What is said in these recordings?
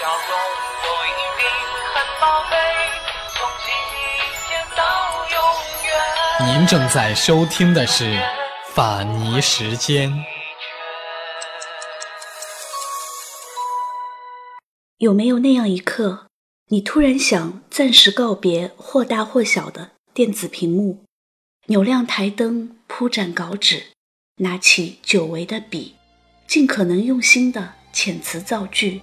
笑容都一定很宝贝，从今天到永远。您正在收听的是《法尼时间》。有没有那样一刻，你突然想暂时告别或大或小的电子屏幕，扭亮台灯，铺展稿纸，拿起久违的笔，尽可能用心的遣词造句，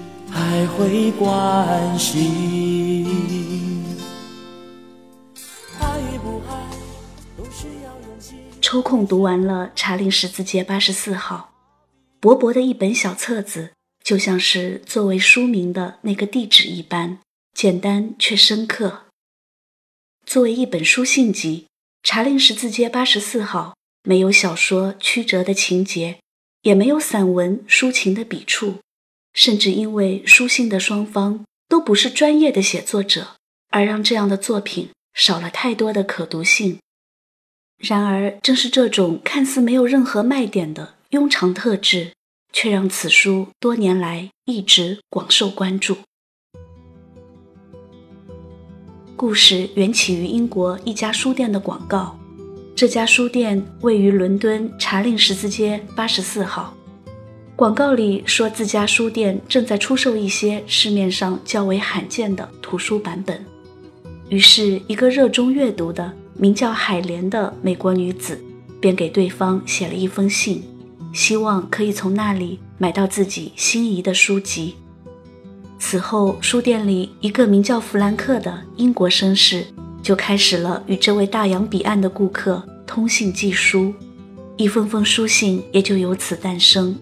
还会关心？爱不爱都需要勇气。抽空读完了《查令十字街八十四号》，薄薄的一本小册子，就像是作为书名的那个地址一般，简单却深刻。作为一本书信集，《查令十字街八十四号》没有小说曲折的情节，也没有散文抒情的笔触，甚至因为书信的双方都不是专业的写作者，而让这样的作品少了太多的可读性。然而，正是这种看似没有任何卖点的庸常特质，却让此书多年来一直广受关注。故事缘起于英国一家书店的广告，这家书店位于伦敦查令十字街八十四号。广告里说自家书店正在出售一些市面上较为罕见的图书版本，于是，一个热衷阅读的名叫海莲的美国女子便给对方写了一封信，希望可以从那里买到自己心仪的书籍。此后，书店里一个名叫弗兰克的英国绅士就开始了与这位大洋彼岸的顾客通信寄书，一封封书信也就由此诞生。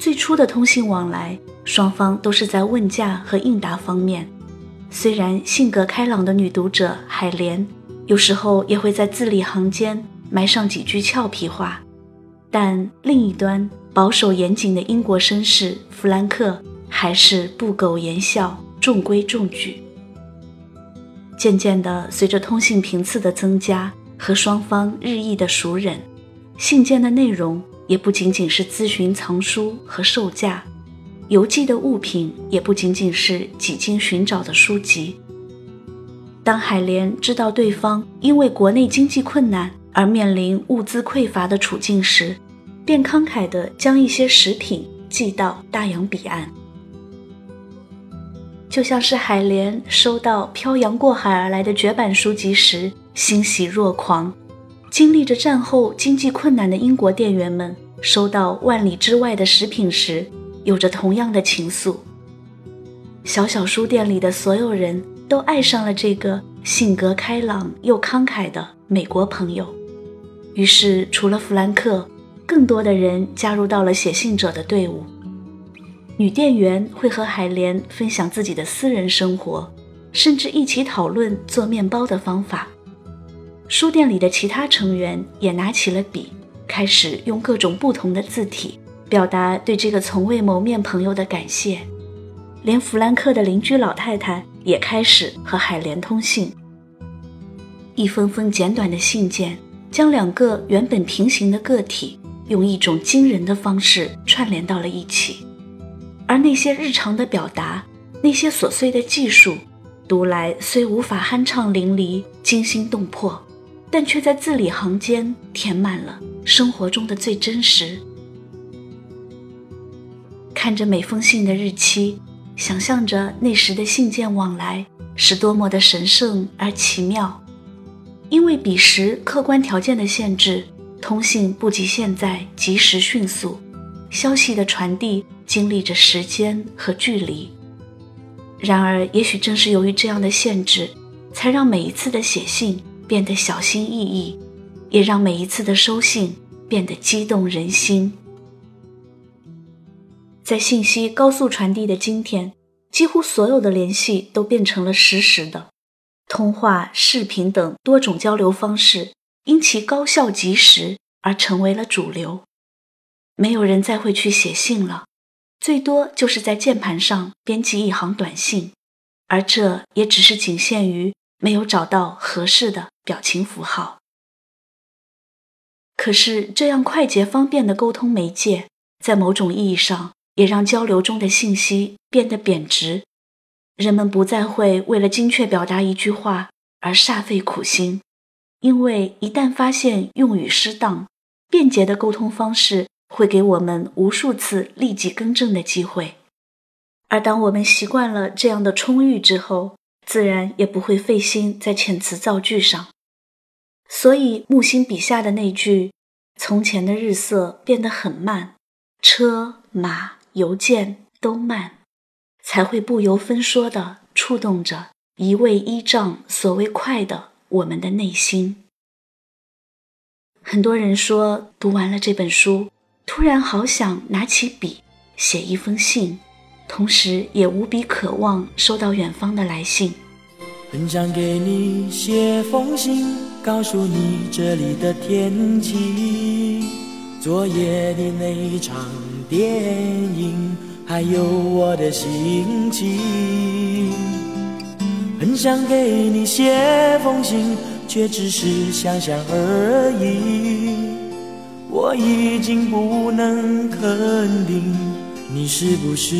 最初的通信往来，双方都是在问价和应答方面。虽然性格开朗的女读者海莲有时候也会在字里行间埋上几句俏皮话，但另一端保守严谨的英国绅士弗兰克还是不苟言笑，中规中矩。渐渐的，随着通信频次的增加和双方日益的熟稔，信件的内容也不仅仅是咨询藏书和售价。邮寄的物品也不仅仅是几经寻找的书籍。当海莲知道对方因为国内经济困难而面临物资匮乏的处境时，便慷慨地将一些食品寄到大洋彼岸。就像是海莲收到漂洋过海而来的绝版书籍时欣喜若狂，经历着战后经济困难的英国店员们收到万里之外的食品时。有着同样的情愫。小小书店里的所有人都爱上了这个性格开朗又慷慨的美国朋友。于是，除了弗兰克，更多的人加入到了写信者的队伍。女店员会和海莲分享自己的私人生活，甚至一起讨论做面包的方法。书店里的其他成员也拿起了笔，开始用各种不同的字体。表达对这个从未谋面朋友的感谢，连弗兰克的邻居老太太也开始和海莲通信。一封封简短的信件，将两个原本平行的个体用一种惊人的方式串联到了一起。而那些日常的表达，那些琐碎的技术，读来虽无法酣畅淋漓、惊心动魄，但却在字里行间填满了生活中的最真实。看着每封信的日期，想象着那时的信件往来是多么的神圣而奇妙。因为彼时客观条件的限制，通信不及现在及时迅速，消息的传递经历着时间和距离。然而，也许正是由于这样的限制，才让每一次的写信变得小心翼翼，也让每一次的收信变得激动人心。在信息高速传递的今天，几乎所有的联系都变成了实时的，通话、视频等多种交流方式因其高效及时而成为了主流。没有人再会去写信了，最多就是在键盘上编辑一行短信，而这也只是仅限于没有找到合适的表情符号。可是，这样快捷方便的沟通媒介，在某种意义上也让交流中的信息变得贬值。人们不再会为了精确表达一句话而煞费苦心，因为一旦发现用语失当，便捷的沟通方式会给我们无数次立即更正的机会。而当我们习惯了这样的充裕之后，自然也不会费心在遣词造句上。所以木心笔下的那句“从前的日色变得很慢，车马邮件都慢”，才会不由分说地触动着一味依仗所谓快的我们的内心。很多人说，读完了这本书，突然好想拿起笔写一封信，同时也无比渴望收到远方的来信。很想给你写封信，告诉你这里的天气，昨夜的那场电影，还有我的心情。很想给你写封信，却只是想想而已。我已经不能肯定，你是不是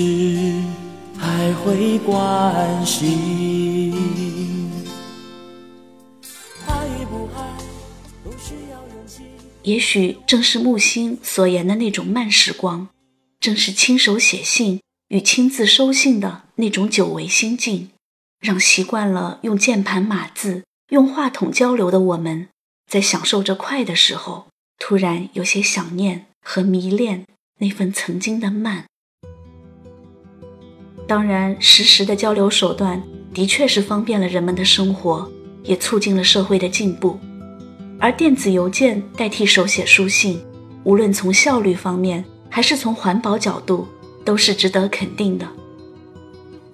还会关心？也许正是木心所言的那种慢时光，正是亲手写信与亲自收信的那种久违心境，让习惯了用键盘码字、用话筒交流的我们，在享受着快的时候，突然有些想念和迷恋那份曾经的慢。当然，实时的交流手段的确是方便了人们的生活，也促进了社会的进步。而电子邮件代替手写书信，无论从效率方面还是从环保角度，都是值得肯定的。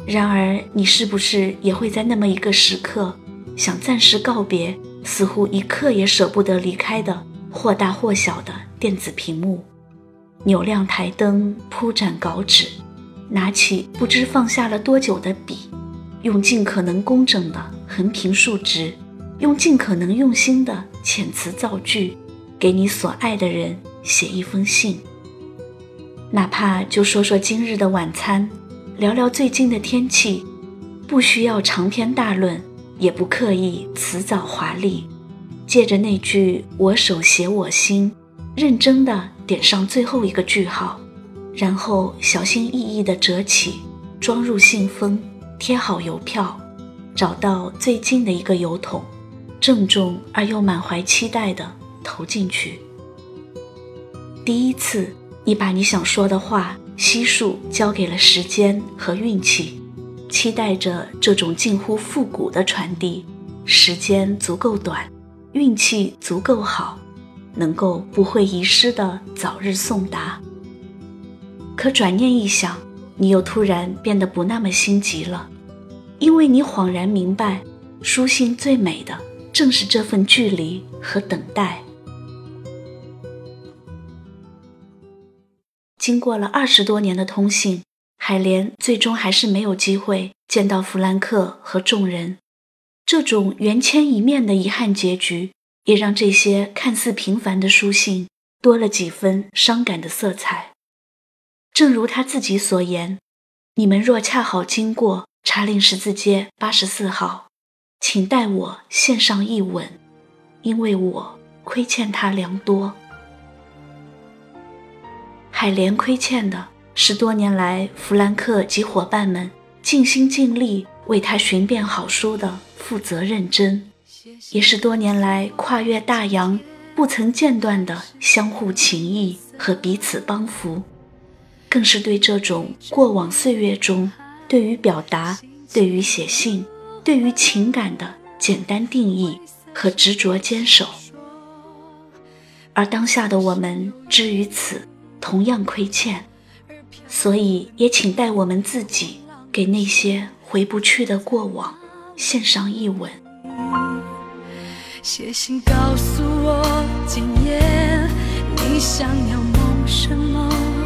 然而，你是不是也会在那么一个时刻，想暂时告别，似乎一刻也舍不得离开的或大或小的电子屏幕，扭亮台灯，铺展稿纸，拿起不知放下了多久的笔，用尽可能工整的横平竖直。用尽可能用心的遣词造句，给你所爱的人写一封信。哪怕就说说今日的晚餐，聊聊最近的天气，不需要长篇大论，也不刻意辞藻华丽，借着那句“我手写我心”，认真的点上最后一个句号，然后小心翼翼地折起，装入信封，贴好邮票，找到最近的一个邮筒。郑重而又满怀期待地投进去。第一次，你把你想说的话悉数交给了时间和运气，期待着这种近乎复古的传递。时间足够短，运气足够好，能够不会遗失的早日送达。可转念一想，你又突然变得不那么心急了，因为你恍然明白，书信最美的。正是这份距离和等待。经过了二十多年的通信，海莲最终还是没有机会见到弗兰克和众人。这种缘牵一面的遗憾结局，也让这些看似平凡的书信多了几分伤感的色彩。正如他自己所言：“你们若恰好经过查令十字街八十四号。”请代我献上一吻，因为我亏欠他良多。海莲亏欠的是多年来弗兰克及伙伴们尽心尽力为他寻遍好书的负责认真，也是多年来跨越大洋不曾间断的相互情谊和彼此帮扶，更是对这种过往岁月中对于表达对于写信对于情感的简单定义和执着坚守。而当下的我们之于此同样亏欠所以也请代我们自己给那些回不去的过往献上一吻。写信告诉我今夜你想要梦什么？